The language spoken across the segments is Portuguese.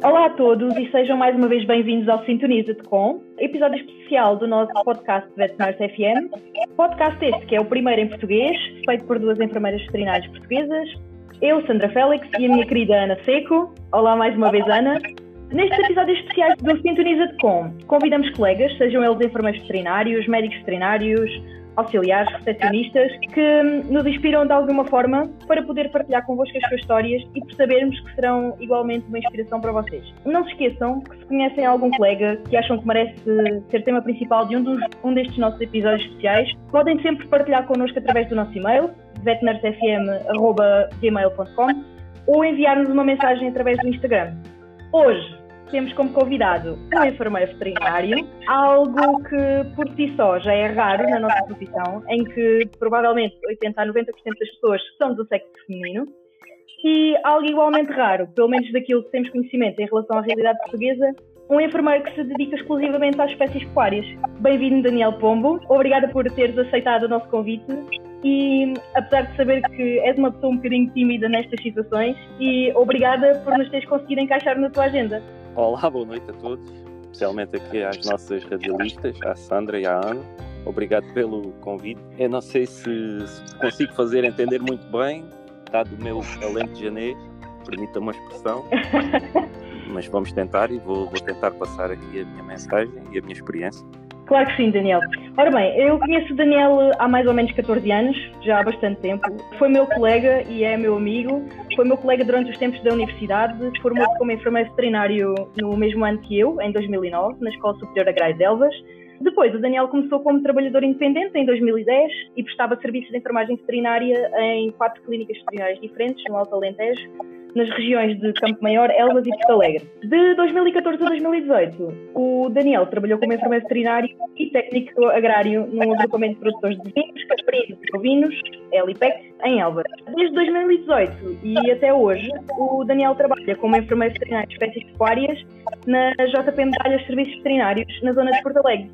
Olá a todos e sejam mais uma vez bem-vindos ao Sintoniza-te com, episódio especial do nosso podcast Veterinars FM. Podcast este que é o primeiro em português, feito por duas enfermeiras veterinárias portuguesas. Eu, Sandra Félix, e a minha querida Ana Seco. Olá mais uma vez, Ana. Nestes episódios especiais do Sintoniza-te com, convidamos colegas, sejam eles enfermeiros veterinários, médicos veterinários, auxiliares, recepcionistas, que nos inspiram de alguma forma para poder partilhar convosco as suas histórias e por sabermos que serão igualmente uma inspiração para vocês. Não se esqueçam que se conhecem algum colega que acham que merece ser tema principal de um, dos, um destes nossos episódios especiais, podem sempre partilhar connosco através do nosso e-mail, vetnarsfm.gmail.com ou enviar-nos uma mensagem através do Instagram. Hoje temos como convidado um enfermeiro veterinário, algo que por si só já é raro na nossa profissão, em que provavelmente 80 a 90% das pessoas são do sexo feminino, e algo igualmente raro, pelo menos daquilo que temos conhecimento em relação à realidade portuguesa, um enfermeiro que se dedica exclusivamente às espécies pecuárias. Bem-vindo, Daniel Pombo. Obrigada por teres aceitado o nosso convite e, apesar de saber que és uma pessoa um bocadinho tímida nestas situações, e obrigada por nos teres conseguido encaixar na tua agenda. Olá, boa noite a todos, especialmente aqui às nossas radialistas, à Sandra e à Ana. Obrigado pelo convite. Eu não sei se, consigo fazer entender muito bem, dado o meu alento janês, permita uma expressão, mas vamos tentar e vou, vou tentar passar aqui a minha mensagem e a minha experiência. Claro que sim, Daniel. Ora bem, eu conheço o Daniel há mais ou menos 14 anos, já há bastante tempo. Foi meu colega e é meu amigo. Foi meu colega durante os tempos da universidade. Formou-se como enfermeiro veterinário no mesmo ano que eu, em 2009, na Escola Superior Agrária de Elvas. Depois, o Daniel começou como trabalhador independente em 2010 e prestava serviços de enfermagem veterinária em quatro clínicas veterinárias diferentes no Alto Alentejo nas regiões de Campo Maior, Elvas e Porto Alegre. De 2014 a 2018, o Daniel trabalhou como enfermeiro veterinário e técnico agrário num agrupamento de produtores de vinhos, caprinos e bovinos, Elipec, em Elvas. Desde 2018 e até hoje, o Daniel trabalha como enfermeiro veterinário de espécies pecuárias na JP Medalhas Serviços Veterinários, na zona de Porto Alegre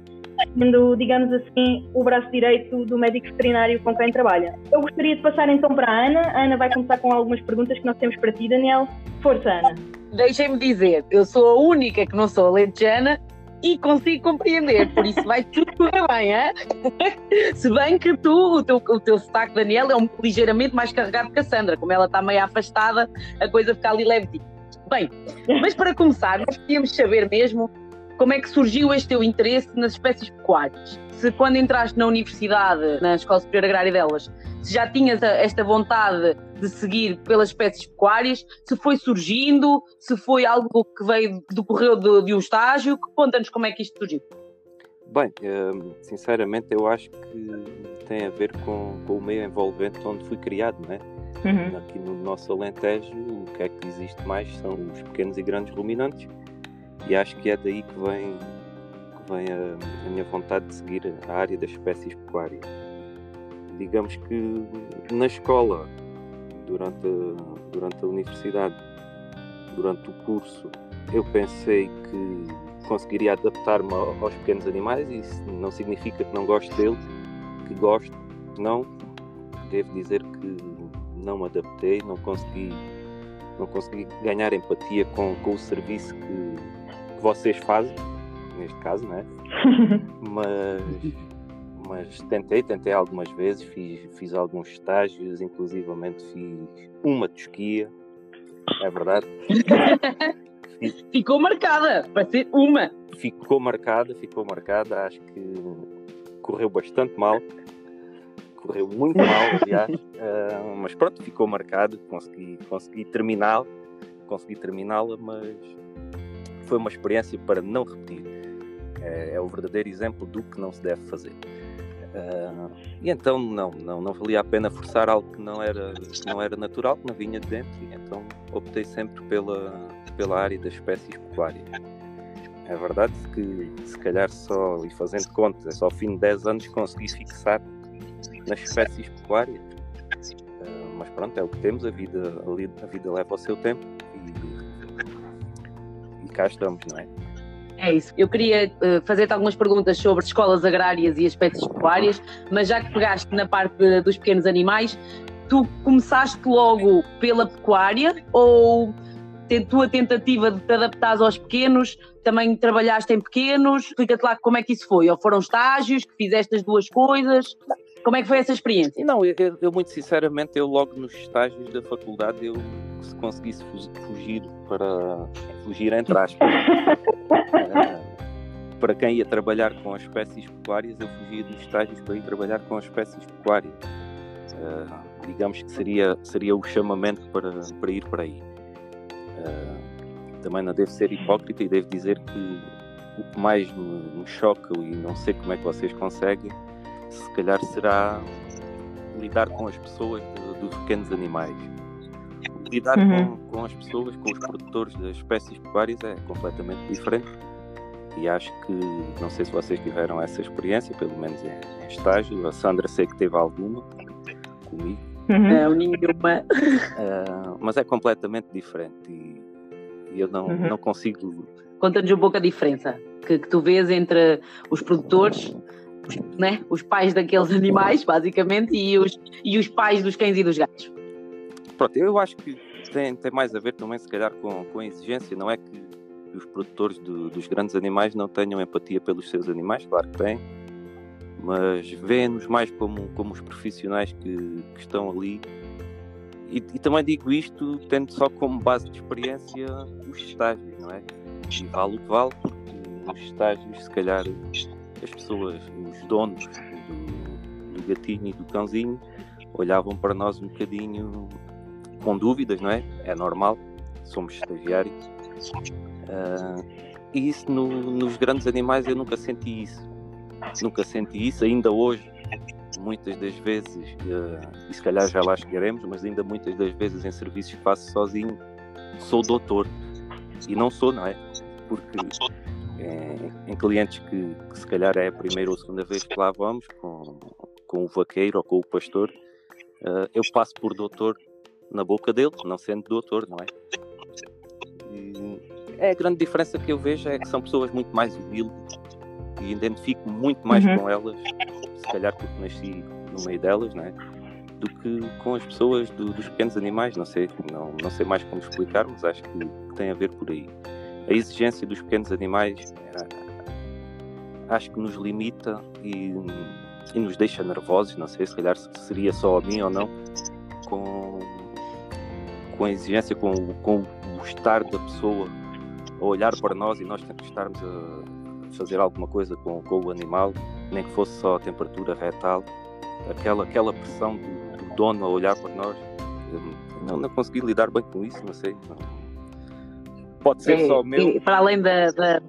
sendo, digamos assim, o braço direito do médico veterinário com quem trabalha. Eu gostaria de passar então para a Ana. A Ana vai começar com algumas perguntas que nós temos para ti, Daniel. Força, Ana. Deixem-me dizer, eu sou a única que não sou alentejana e consigo compreender, por isso vai tudo correr bem, é? Se bem que tu, o teu, o teu sotaque, Daniel, é um ligeiramente mais carregado que a Sandra, como ela está meio afastada, a coisa fica ali leve. Bem, mas para começar, nós queríamos saber mesmo como é que surgiu este teu interesse nas espécies pecuárias? Se quando entraste na universidade, na Escola Superior Agrária delas, se já tinhas esta vontade de seguir pelas espécies pecuárias, se foi surgindo, se foi algo que veio, decorreu de, de um estágio, conta-nos como é que isto surgiu. Bem, hum, sinceramente eu acho que tem a ver com, com o meio envolvente onde fui criado, né? Uhum. Aqui no nosso Alentejo, o que é que existe mais são os pequenos e grandes ruminantes e acho que é daí que vem, que vem a, a minha vontade de seguir a área das espécies pecuárias. Digamos que na escola, durante a, durante a universidade, durante o curso, eu pensei que conseguiria adaptar-me aos pequenos animais e isso não significa que não gosto deles, que gosto, não. Devo dizer que não me adaptei, não consegui, não consegui ganhar empatia com, com o serviço que, vocês fazem, neste caso, né? mas, mas tentei, tentei algumas vezes, fiz, fiz alguns estágios, inclusivamente fiz uma tosquia, é verdade. ficou marcada, vai ser uma. Ficou marcada, ficou marcada, acho que correu bastante mal. Correu muito mal, aliás, uh, mas pronto, ficou marcado, consegui, consegui terminá-la, consegui terminá-la, mas foi uma experiência para não repetir. É, é o verdadeiro exemplo do que não se deve fazer. Uh, e então não, não, não valia a pena forçar algo que não era, não era natural, que não vinha de dentro, e então optei sempre pela, pela área das espécies pecuárias. É verdade que se calhar só, e fazendo contas, é só ao fim de 10 anos consegui fixar nas espécies pecuárias. Uh, mas pronto, é o que temos, a vida, a vida leva o seu tempo cá estamos, não é? É isso. Eu queria uh, fazer-te algumas perguntas sobre escolas agrárias e espécies pecuárias, mas já que pegaste na parte de, dos pequenos animais, tu começaste logo pela pecuária ou tua tentativa de te adaptar aos pequenos, também trabalhaste em pequenos, explica-te lá como é que isso foi, ou foram estágios, que fizeste as duas coisas, como é que foi essa experiência? Não, eu, eu muito sinceramente, eu logo nos estágios da faculdade, eu se conseguisse fugir para, fugir entre aspas, uh, para quem ia trabalhar com as espécies pecuárias, eu fugia dos estágios para ir trabalhar com as espécies pecuárias. Uh, digamos que seria, seria o chamamento para, para ir para aí. Uh, também não devo ser hipócrita e devo dizer que o que mais me, me choca e não sei como é que vocês conseguem, se calhar será lidar com as pessoas dos pequenos animais. Lidar uhum. com, com as pessoas, com os produtores das espécies pecuárias é completamente diferente e acho que, não sei se vocês tiveram essa experiência, pelo menos em, em estágio, a Sandra sei que teve alguma comigo. Uhum. Não, nenhuma. Uh, mas é completamente diferente e, e eu não, uhum. não consigo. Conta-nos um pouco a diferença que, que, tu vês entre os produtores, né, os pais daqueles animais, basicamente, e os, e os pais dos cães e dos gatos. Pronto, eu acho que tem, tem mais a ver também, se calhar, com, com a exigência, não é que os produtores do, dos grandes animais não tenham empatia pelos seus animais, claro que têm, mas veem-nos mais como, como os profissionais que, que estão ali. E, e, também digo isto tendo só como base de experiência os estágios, não é? E vale o que vale, porque nos estágios, se calhar, as pessoas, os donos do, do gatinho e do cãozinho, olhavam para nós um bocadinho com dúvidas, não é? É normal, somos estagiários. Uh, e isso no, nos grandes animais eu nunca senti isso. Nunca senti isso, ainda hoje, muitas das vezes, uh, e se calhar já lá chegaremos, mas ainda muitas das vezes em serviços faço sozinho, sou doutor. E não sou, não é? Porque em, em clientes que, que, se calhar é a primeira ou segunda vez que lá vamos, com, com o vaqueiro ou com o pastor, uh, eu passo por doutor na boca dele, não sendo doutor, não é? E, é a grande diferença que eu vejo é que são pessoas muito mais humildes e identifico muito mais uhum. com elas, se calhar porque nasci no meio delas, né? do que com as pessoas do, dos pequenos animais. Não sei, não, não sei mais como explicar, mas acho que tem a ver por aí. A exigência dos pequenos animais acho que nos limita e, e, nos deixa nervosos. Não sei se calhar seria só a mim ou não, com, com a exigência, com, com o estar da pessoa a olhar para nós e nós estarmos a fazer alguma coisa com, com o animal, nem que fosse só a temperatura retal, aquela, aquela pressão do, do dono a olhar para nós, não, não consegui lidar bem com isso, não sei. Não. Pode ser é, só o meu. Para além da, da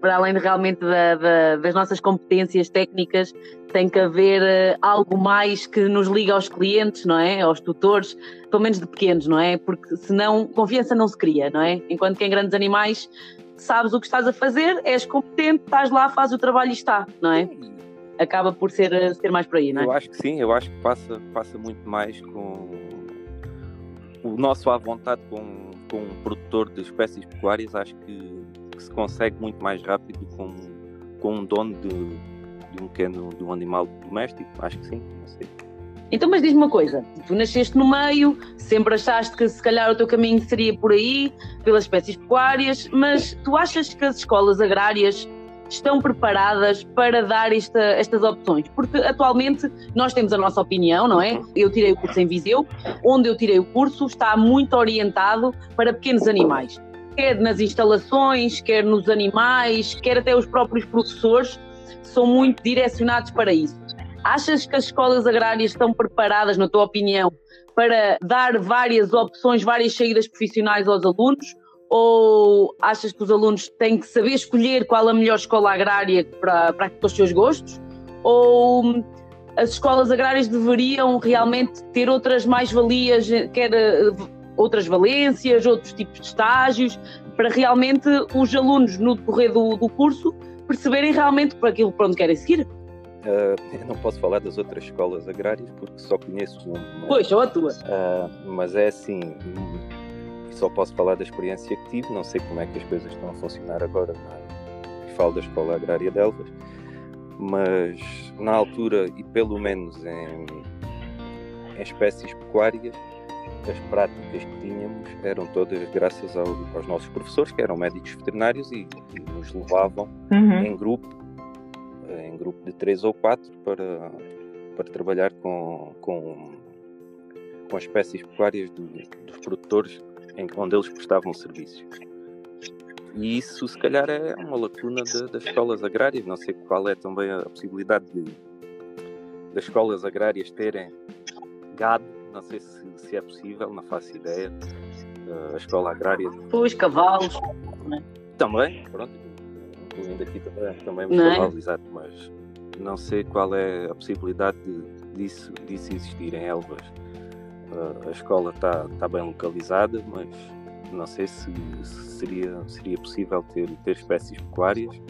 para além de, realmente da, da, das nossas competências técnicas, tem que haver uh, algo mais que nos liga aos clientes, não é? Aos tutores, pelo menos de pequenos, não é? Porque senão confiança não se cria, não é? Enquanto que em grandes animais sabes o que estás a fazer, és competente, estás lá, fazes o trabalho e está, não é? Acaba por ser, eh, ser mais por aí, não é? Eu acho que sim, eu acho que passa, passa muito mais com o nosso à vontade com, com um produtor de espécies pecuárias, acho que que se consegue muito mais rápido com, com um dono de, de um pequeno de um animal doméstico. Acho que sim, não sei. Então, mas diz-me uma coisa: tu nasceste no meio, sempre achaste que se calhar o teu caminho seria por aí, pelas espécies pecuárias, mas tu achas que as escolas agrárias estão preparadas para dar esta, estas opções? Porque atualmente nós temos a nossa opinião, não é? Eu tirei o curso em Viseu, onde eu tirei o curso está muito orientado para pequenos animais quer nas instalações, quer nos animais, quer até os próprios professores, são muito direcionados para isso. Achas que as escolas agrárias estão preparadas, na tua opinião, para dar várias opções, várias saídas profissionais aos alunos? Ou achas que os alunos têm que saber escolher qual a melhor escola agrária para, para os seus gostos? Ou as escolas agrárias deveriam realmente ter outras mais-valias, quer outras valências, outros tipos de estágios, para realmente os alunos, no decorrer do, do curso, perceberem realmente para aquilo para onde querem seguir. Uh, eu não posso falar das outras escolas agrárias porque só conheço uma. Mas, pois, só a tua. Uh, mas é assim, só posso falar da experiência que tive, não sei como é que as coisas estão a funcionar agora na falo da Escola Agrária de Elvas, mas na altura, e pelo menos em, em espécies pecuárias, as práticas que tínhamos eram todas graças ao, aos nossos professores, que eram médicos veterinários e, e nos levavam uhum. em grupo, em grupo de três ou quatro, para, para trabalhar com, com, com as espécies pecuárias do, dos produtores onde eles prestavam serviços. E isso, se calhar, é uma lacuna de, das escolas agrárias. Não sei qual é também a possibilidade de, das escolas agrárias terem gado não sei se, se é possível, não faço ideia. Uh, a escola agrária. Os cavalos. Né? Também, pronto. Incluindo aqui também, também é? cavalos, é? exato, mas não sei qual é a possibilidade de, disso, disso existir em Elvas. Uh, a escola está tá bem localizada, mas não sei se, se, seria, seria possível ter, ter espécies pecuárias.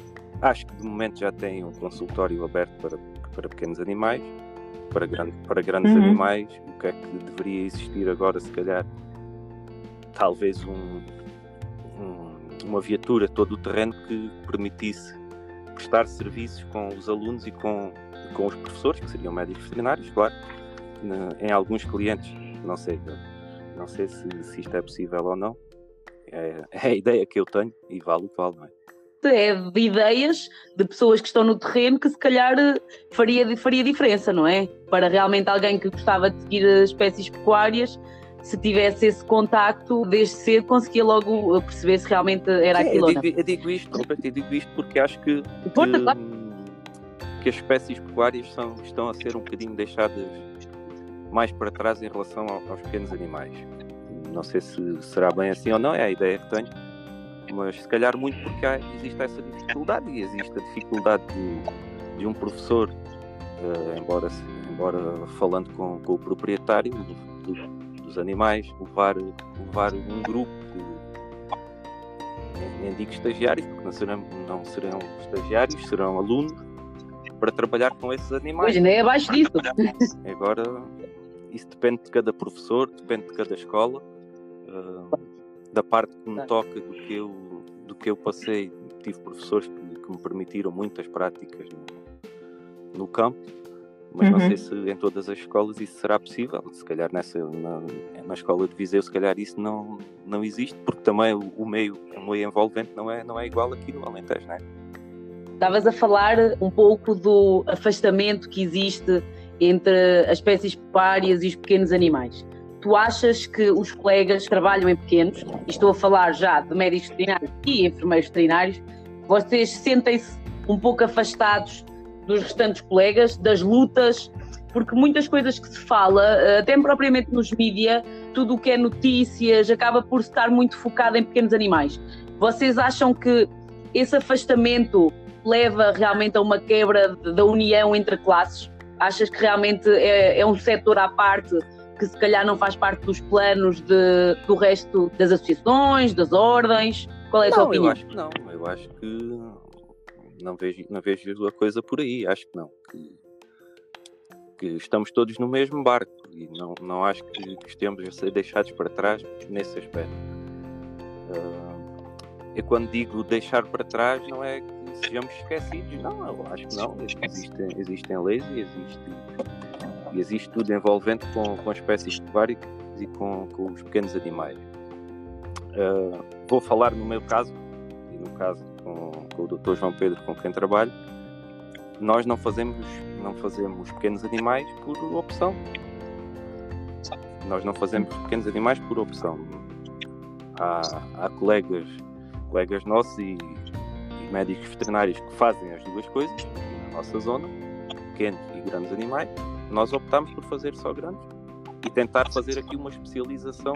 Acho que de momento já tem um consultório aberto para, para pequenos animais para, grande, para grandes uhum. animais, o que é que deveria existir agora, se calhar, talvez um, um, uma viatura todo o terreno que permitisse prestar serviços com os alunos e com, com os professores, que seriam médicos veterinários, claro, em alguns clientes, não sei, não sei se, se isto é possível ou não, é, é a ideia que eu tenho e vale o qual, não é? é de ideias de pessoas que estão no terreno que se calhar faria, faria diferença, não é? Para realmente alguém que gostava de seguir espécies pecuárias, se tivesse esse contacto desde cedo, conseguia logo perceber se realmente era Sim, aquilo. Eu digo, eu digo isto, eu digo isto porque acho que, que, que as espécies pecuárias são, estão a ser um bocadinho deixadas mais para trás em relação aos pequenos animais. Não sei se será bem assim ou não, é a ideia que tenho mas se calhar muito porque há, existe essa dificuldade e existe a dificuldade de, de um professor, uh, embora, embora falando com, com o proprietário do, do, dos animais, levar, levar um grupo de, nem, digo estagiários, porque não serão, não serão estagiários, serão alunos, para trabalhar com esses animais. Pois, nem abaixo disso. Agora, isso depende de cada professor, depende de cada escola. Uh, da parte que me toca, do que eu, do que eu passei, tive professores que, que me permitiram muitas práticas no, no campo, mas uhum. não sei se em todas as escolas isso será possível. Se calhar nessa, na, na escola de Viseu, se calhar isso não, não existe, porque também o, o, meio, o meio envolvente não é, não é igual aqui no Alentejo, não é? Estavas a falar um pouco do afastamento que existe entre as espécies pecuárias e os pequenos animais tu achas que os colegas que trabalham em pequenos, e estou a falar já de médicos veterinários e enfermeiros veterinários, vocês sentem-se um pouco afastados dos restantes colegas, das lutas, porque muitas coisas que se fala, eh, até propriamente nos mídia, tudo o que é notícias, acaba por estar muito focado em pequenos animais. Vocês acham que esse afastamento leva realmente a uma quebra da união entre classes? Achas que realmente é, é um setor à parte que se calhar não faz parte dos planos de, do resto das associações, das ordens? Qual é a não, tua opinião? Eu acho que não, eu acho que não vejo, não vejo a coisa por aí, acho que não. Que, que estamos todos no mesmo barco e não, não acho que, que estemos a ser deixados para trás nesse aspecto. Uh, eu quando digo deixar para trás não é que sejamos esquecidos, não, eu acho que não. Existem, existem leis e existe e existe tudo envolvente com, com espécies pecuárias e com, com, os pequenos animais. Uh, vou falar no meu caso, e no caso com, com, o Dr. João Pedro, com quem trabalho, nós não fazemos, não fazemos pequenos animais por opção. Nós não fazemos pequenos animais por opção. Há, há colegas, colegas nossos e médicos veterinários que fazem as duas coisas na nossa zona, pequenos e grandes animais, nós optámos por fazer só grandes e tentar fazer aqui uma especialização,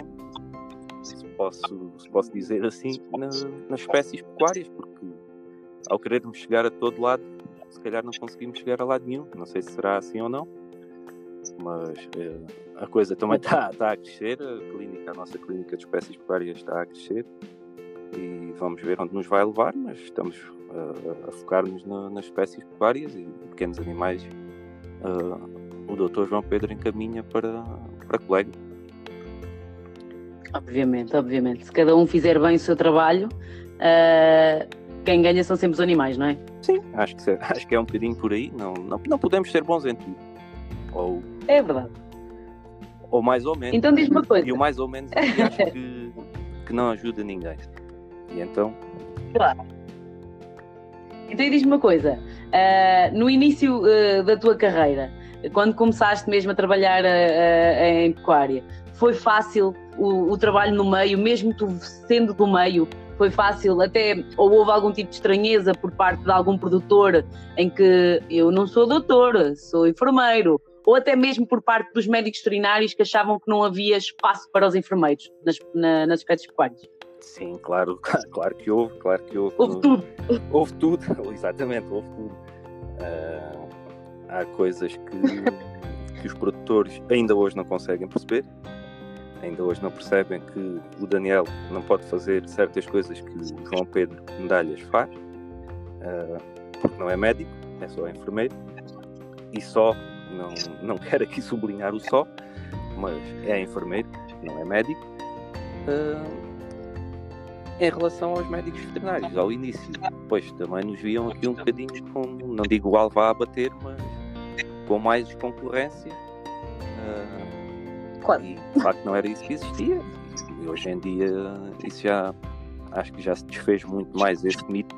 se posso, se posso dizer assim, na, nas espécies pecuárias, porque ao querermos chegar a todo lado, se calhar não conseguimos chegar a lado nenhum. Não sei se será assim ou não, mas eh, a coisa também está, está a crescer. A clínica, a nossa clínica de espécies pecuárias está a crescer e vamos ver onde nos vai levar, mas estamos a, a focar-nos na, nas espécies pecuárias e pequenos animais. Uh, o doutor João Pedro encaminha para, para colega. Obviamente, obviamente. Se cada um fizer bem o seu trabalho, uh, quem ganha são sempre os animais, não é? Sim, acho que, acho que é um bocadinho por aí. Não, não, não podemos ser bons em tudo. Ou, é verdade. Ou mais ou menos. Então diz-me uma coisa. E o mais ou menos acho que, que não ajuda ninguém. E então. Claro. Então diz-me uma coisa. Uh, no início uh, da tua carreira, quando começaste mesmo a trabalhar uh, em pecuária, foi fácil o, o, trabalho no meio, mesmo tu sendo do meio, foi fácil, até ou houve algum tipo de estranheza por parte de algum produtor em que eu não sou doutor, sou enfermeiro, ou até mesmo por parte dos médicos veterinários que achavam que não havia espaço para os enfermeiros nas, na, nas espécies pecuárias. Sim, claro, claro que houve, claro que houve. Houve tudo. Houve tudo, exatamente, houve tudo. Uh, há coisas que, que os produtores ainda hoje não conseguem perceber, ainda hoje não percebem que o Daniel não pode fazer certas coisas que o João Pedro Medalhas faz, uh, porque não é médico, é só enfermeiro, e só, não, não quero aqui sublinhar o só, mas é enfermeiro, não é médico. Uh, em relação aos médicos veterinários, ao início, pois também nos viam aqui um bocadinho com, não digo o alva a bater, mas com mais concorrência. Uh, claro. E de facto não era isso que existia. E hoje em dia isso já acho que já se desfez muito mais esse mito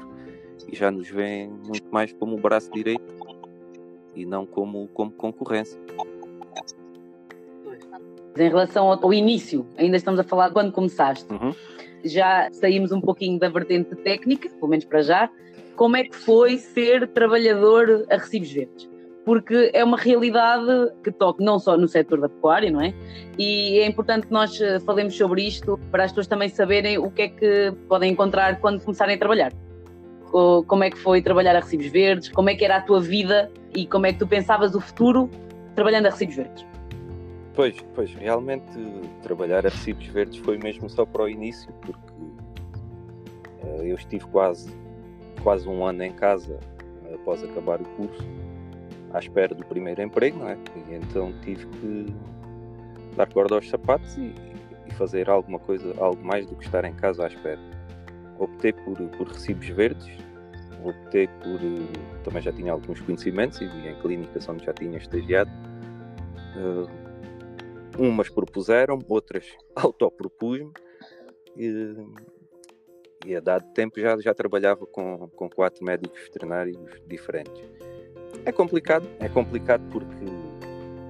e já nos vê muito mais como o braço direito e não como, como concorrência. Em relação ao, início, ainda estamos a falar quando começaste. Uhum já saímos um pouquinho da vertente técnica, pelo menos para já. Como é que foi ser trabalhador a recibos verdes? Porque é uma realidade que toca não só no setor da pecuária, não é? E é importante que nós eh, falemos sobre isto para as pessoas também saberem o que é que podem encontrar quando começarem a trabalhar. Como é que foi trabalhar a recibos verdes? Como é que era a tua vida e como é que tu pensavas o futuro trabalhando a recibos verdes? Pois, pois, realmente trabalhar a recibos verdes foi mesmo só para o início, porque uh, eu estive quase, quase um ano em casa uh, após acabar o curso, à espera do primeiro emprego, não é? E então tive que dar corda aos sapatos e, e fazer alguma coisa, algo mais do que estar em casa à espera. Optei por, por recibos verdes, optei por. Também já tinha alguns conhecimentos e em clínicas onde já tinha estagiado. Uh, umas propuseram, outras autopropus-me e, e a dado tempo já, já trabalhava com, com quatro médicos veterinários diferentes. É complicado, é complicado porque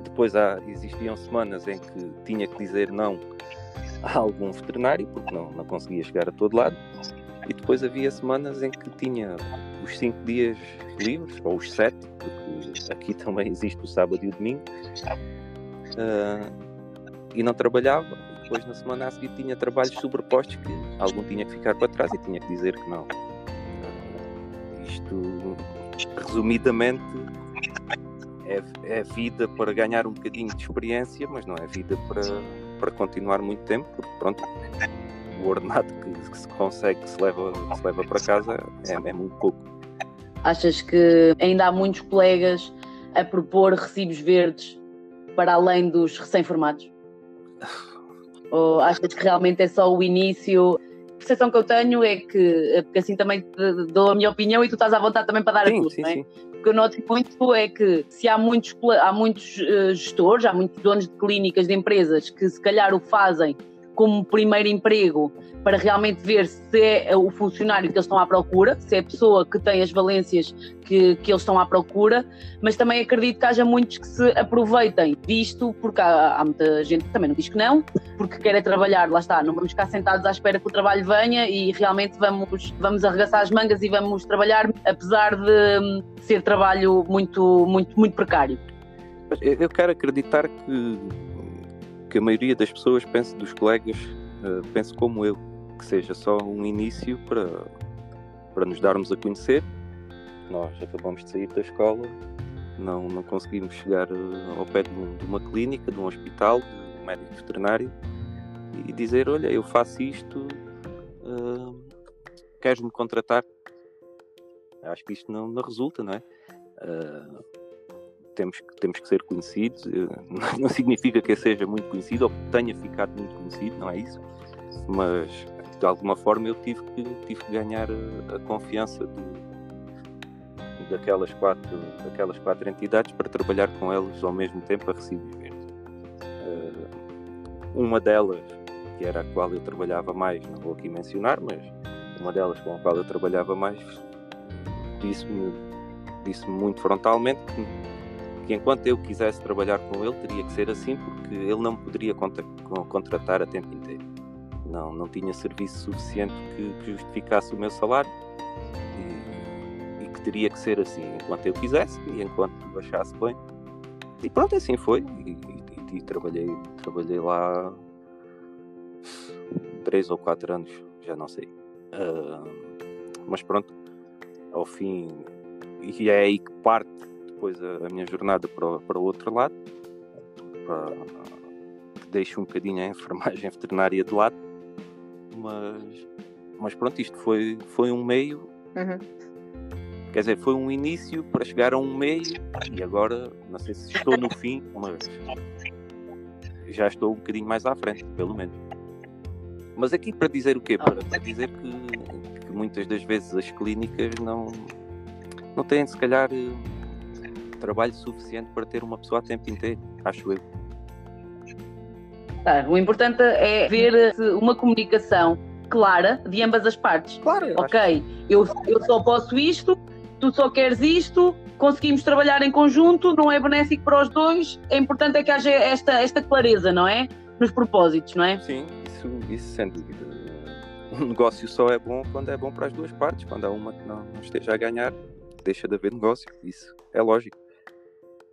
depois há, existiam semanas em que tinha que dizer não a algum veterinário porque não, não conseguia chegar a todo lado e depois havia semanas em que tinha os cinco dias livres, ou os sete, porque aqui também existe o sábado e o domingo. Uh, e não trabalhava. Depois, na semana a seguir, tinha trabalhos sobrepostos que algum tinha que ficar para trás e tinha que dizer que não. Isto, resumidamente, é, é vida para ganhar um bocadinho de experiência, mas não é vida para, para continuar muito tempo, porque pronto, o ordenado que, que se consegue, que se leva, que se leva para casa é, é muito pouco. Achas que ainda há muitos colegas a propor recibos verdes para além dos recém-formados? Ou achas que realmente é só o início? A percepção que eu tenho é que, porque assim também dou a minha opinião e tu estás à vontade também para dar sim, a tua, sim, não é? Sim. O que eu noto muito é que se há muitos, há muitos uh, gestores, há muitos donos de clínicas, de empresas que se calhar o fazem como primeiro emprego para realmente ver se é o funcionário que eles estão à procura, se é a pessoa que tem as valências que, que eles estão à procura, mas também acredito que haja muitos que se aproveitem disto, porque há, há muita gente que também não diz que não, porque quer é trabalhar, lá está, não vamos ficar sentados à espera que o trabalho venha e realmente vamos, vamos arregaçar as mangas e vamos trabalhar, apesar de ser trabalho muito, muito, muito precário. Eu quero acreditar que, a maioria das pessoas pense, dos colegas, uh, como eu que seja só um início para, para nos darmos a conhecer. Nós acabamos de sair da escola, não, não conseguimos chegar eh, ao pé de, um, de uma clínica, de um hospital, de um médico veterinário e dizer: Olha, eu faço isto, uh, queres-me contratar? Acho que isto não, não resulta, não é? Uh, temos, temos que ser conhecidos, não significa que eu seja muito conhecido ou que tenha ficado muito conhecido, não é isso, mas de alguma forma eu tive que, tive que ganhar a, a confiança de, daquelas, quatro, daquelas quatro entidades para trabalhar com elas ao mesmo tempo a recibos. Uh, uma delas, que era a qual eu trabalhava mais, não vou aqui mencionar, mas uma delas com a qual eu trabalhava mais, disse-me disse muito frontalmente que, que, enquanto eu quisesse trabalhar com ele, teria que ser assim, porque ele não me poderia contratar a tempo inteiro. Não, não tinha serviço suficiente que, que justificasse o meu salário e, e, que teria que ser assim, enquanto eu quisesse e enquanto achasse bem. E pronto, assim foi. E, e, e trabalhei, trabalhei lá três ou quatro anos, já não sei. Uh, mas pronto, ao fim, e é aí que parte depois a, a minha jornada para, para o outro lado, para, que deixo um bocadinho a enfermagem veterinária de lado, mas, mas pronto, isto foi, foi um meio. Uhum. Quer dizer, foi um início para chegar a um meio e agora não sei se estou no fim, mas já estou um bocadinho mais à frente, pelo menos. Mas aqui para dizer o quê? Para, para dizer que, que muitas das vezes as clínicas não, não têm, se calhar, trabalho suficiente para ter uma pessoa a tempo inteiro, acho eu. Ah, o importante é ver uma comunicação clara de ambas as partes. Claro, eu ok, eu, eu só posso isto, tu só queres isto, conseguimos trabalhar em conjunto, não é benéfico para os dois, é importante é que haja esta, esta clareza, não é? Nos propósitos, não é? Sim, isso, isso sem dúvida. Um negócio só é bom quando é bom para as duas partes, quando há uma que não, não esteja a ganhar, deixa de haver negócio, isso é lógico.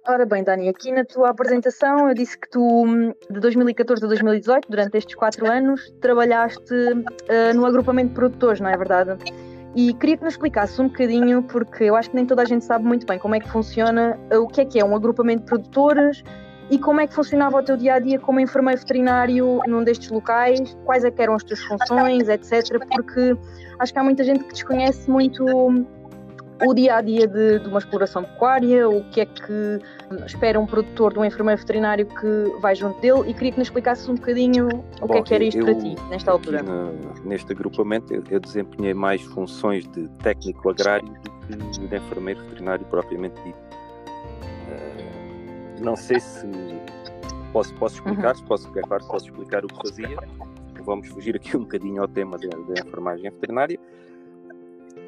Ora bem, Dani, aqui na tua apresentação eu disse que tu, de 2014 a 2018, durante estes quatro anos, trabalhaste uh, no agrupamento de produtores, não é verdade? E queria que nos explicasse um bocadinho, porque eu acho que nem toda a gente sabe muito bem como é que funciona, uh, o que é que é um agrupamento de produtores e como é que funcionava o teu dia a dia como enfermeiro veterinário num destes locais, quais é eram as tuas funções, etc. Porque acho que há muita gente que desconhece muito o dia a dia de, de, uma exploração pecuária, o que é que espera um produtor de um enfermeiro veterinário que vai junto dele e queria que nos explicasses um bocadinho o Bom, que é que era isto eu, para ti, nesta altura. Neste agrupamento eu, eu, desempenhei mais funções de técnico agrário do que de enfermeiro veterinário propriamente dito. Uh, não sei se posso, posso explicar, uhum. se posso, é claro, posso explicar o que fazia. Vamos fugir aqui um bocadinho ao tema da enfermagem veterinária.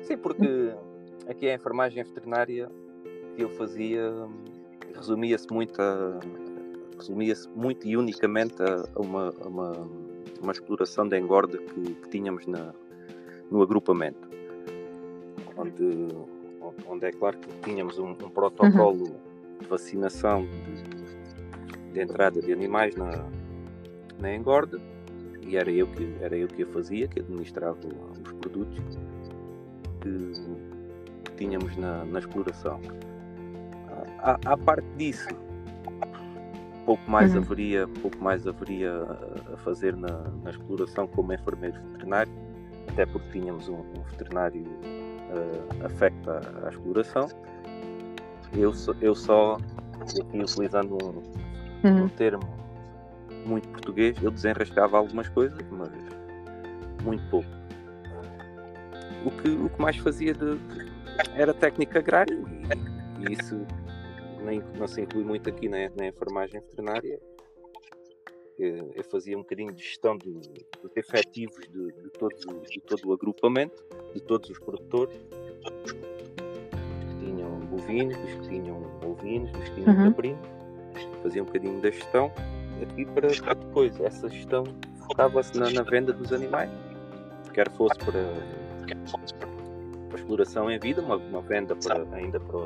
Sim, porque Aqui a enfermagem veterinária que eu fazia resumia-se muito a, resumia-se muito e unicamente a, uma, a uma, uma, exploração de engorda que, que tínhamos na, no agrupamento. Onde, onde é claro que tínhamos um, um protocolo uhum. de vacinação de, de, entrada de animais na, na engorda e era eu que era eu que a fazia, que administrava os produtos que, tínhamos na, na exploração. À, à, parte disso, pouco mais uhum. haveria, pouco mais haveria a fazer na, na, exploração como enfermeiro veterinário, até porque tínhamos um, um veterinário uh, afecto à, à, exploração. Eu, eu só, aqui utilizando um, uhum. um termo muito português, eu desenrascava algumas coisas, mas muito pouco. O que, o que mais fazia de, era técnica agrária e, isso nem, não se inclui muito aqui na, na enfermagem veterinária. Eu, eu fazia um bocadinho de gestão de, dos efetivos de, de, todo, de todo o agrupamento, de todos os produtores, os que tinham bovinos, os que tinham ovinos, os que tinham uhum. caprinos. Fazia um bocadinho da gestão aqui para, para depois. Essa gestão focava-se na, na, venda dos animais, quer fosse para, para exploração em vida, uma, uma venda para, ainda para,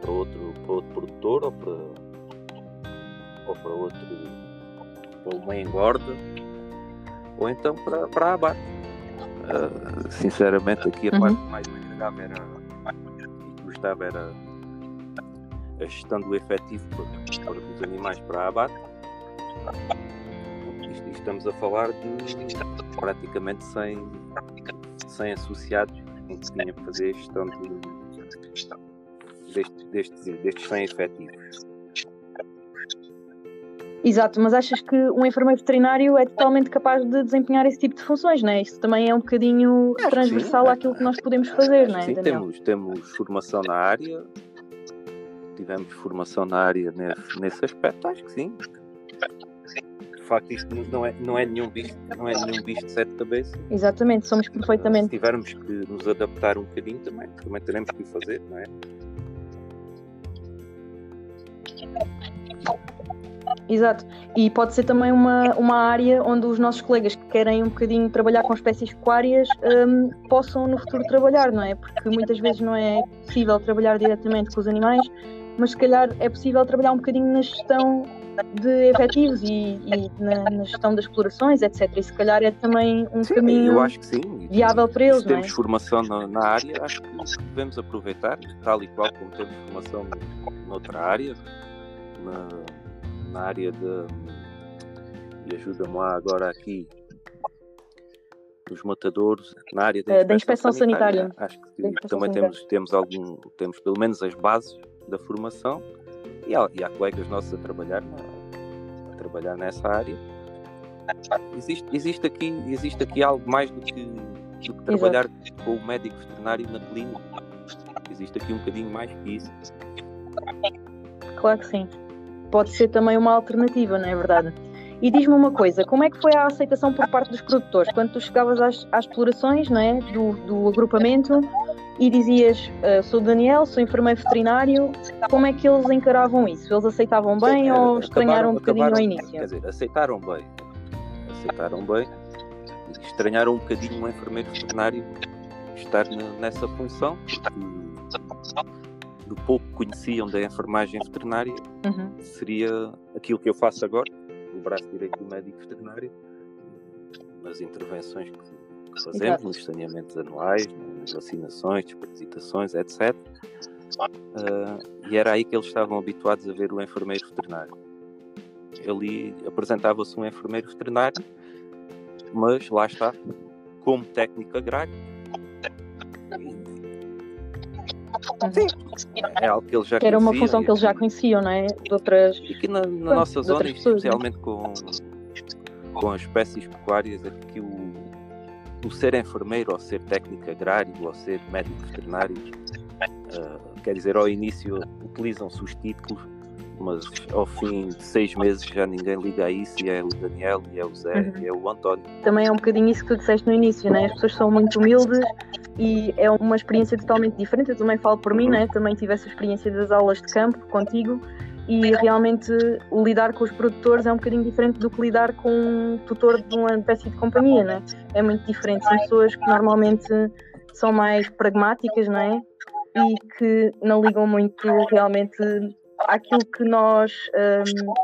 para, outro, para outro produtor ou para, ou para outro para uma engorda ou então para, para a abate. Uh, sinceramente aqui a uhum. parte mais me agradava era gostava era a gestão do efetivo para, para os animais para a abate. Estamos a falar de praticamente 100, 100 associados em que tinha que fazer a gestão de, destes, destes, destes 100 efetivos. Exato, mas achas que um enfermeiro veterinário é totalmente capaz de desempenhar esse tipo de funções, não é? Isso também é um bocadinho Acho transversal sim, àquilo que nós podemos fazer, não é? Sim, temos, temos formação na área, tivemos formação na área nesse, nesse aspecto, acho que sim. Facto isto não é, não é nenhum bicho, não é nenhum bicho de sete cabeças. Exatamente, somos perfeitamente. Se tivermos que nos adaptar um bocadinho também, também teremos que o fazer, não é? Exato. E pode ser também uma, uma área onde os nossos colegas que querem um bocadinho trabalhar com espécies pecuárias um, possam no futuro trabalhar, não é? Porque muitas vezes não é possível trabalhar diretamente com os animais, mas se calhar é possível trabalhar um bocadinho na gestão de efetivos e, e na, na, gestão das explorações, etc. E se calhar é também um sim, caminho viável para eles. Se temos é? formação na, na, área, acho que devemos aproveitar, tal e qual como temos formação noutra área, na, na área de. E ajuda-me lá agora aqui dos matadores, na área da inspeção, da inspeção sanitária. sanitária. Acho que também temos, temos algum, temos pelo menos as bases da formação e há, e há colegas nossos a trabalhar, a trabalhar nessa área. Existe, existe, aqui, existe aqui algo mais do que, do que trabalhar Exato. com o médico veterinário na clínica. Existe aqui um bocadinho mais que isso. Claro que sim. Pode ser também uma alternativa, não é verdade? E diz-me uma coisa, como é que foi a aceitação por parte dos produtores? Quando tu chegavas às, às explorações não é, do, do agrupamento, e dizias: uh, Sou Daniel, sou enfermeiro veterinário. Como é que eles encaravam isso? Eles aceitavam bem Sim, ou estranharam um bocadinho acabaram, ao início? Quer dizer, aceitaram bem. Aceitaram bem. Estranharam um bocadinho um enfermeiro veterinário estar nessa função, do pouco que conheciam da enfermagem veterinária, uhum. seria aquilo que eu faço agora, o braço direito do médico veterinário, nas intervenções que fazemos, Exato. nos saneamentos anuais, vacinações, desparasitações, etc. Uh, e era aí que eles estavam habituados a ver o enfermeiro veterinário. Ali apresentava-se um enfermeiro veterinário, mas lá está, como técnico agrário. Sim, é algo que eles já que Era uma função que eles já conheciam, não é? De outras. E aqui na, na nossa zona, especialmente com, com as espécies pecuárias, é que o o ser enfermeiro ou ser técnico agrário ou ser médico veterinário, uh, quer dizer, ao início utilizam-se os títulos, mas ao fim de seis meses já ninguém liga a isso e é o Daniel, e é o Zé, uhum. e é o António. Também é um bocadinho isso que tu disseste no início, né? as pessoas são muito humildes e é uma experiência totalmente diferente. Eu também falo por uhum. mim, né? também tive essa experiência das aulas de campo contigo e realmente lidar com os produtores é um bocadinho diferente do que lidar com um tutor de uma espécie de companhia, né? É muito diferente. São pessoas que normalmente são mais pragmáticas, não é? E que não ligam muito realmente àquilo que nós,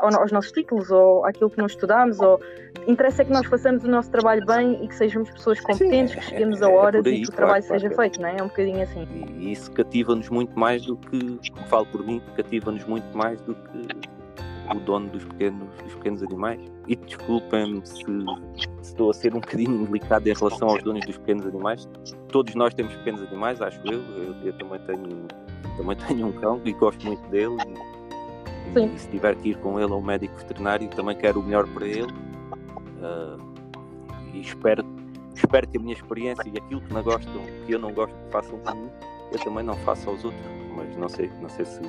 um, aos nossos títulos, ou àquilo que nós estudamos, ou interessa é que nós façamos o nosso trabalho bem e que sejamos pessoas competentes, Sim, que cheguemos é, a horas é aí, e que o trabalho claro, seja claro. feito, não é? É um bocadinho assim. E isso cativa-nos muito mais do que, falo por mim, cativa-nos muito mais do que o dono dos pequenos, dos pequenos animais. E desculpem-me se, se, estou a ser um bocadinho delicado em relação aos donos dos pequenos animais. Todos nós temos pequenos animais, acho eu. Eu, eu também tenho também tenho um cão e gosto muito dele. E, e, se tiver que ir com ele a um médico veterinário, também quero o melhor para ele. Uh, e espero, espero que a minha experiência e aquilo que não gostam, que eu não gosto que façam comigo, eu também não faço aos outros. Mas não sei, não sei se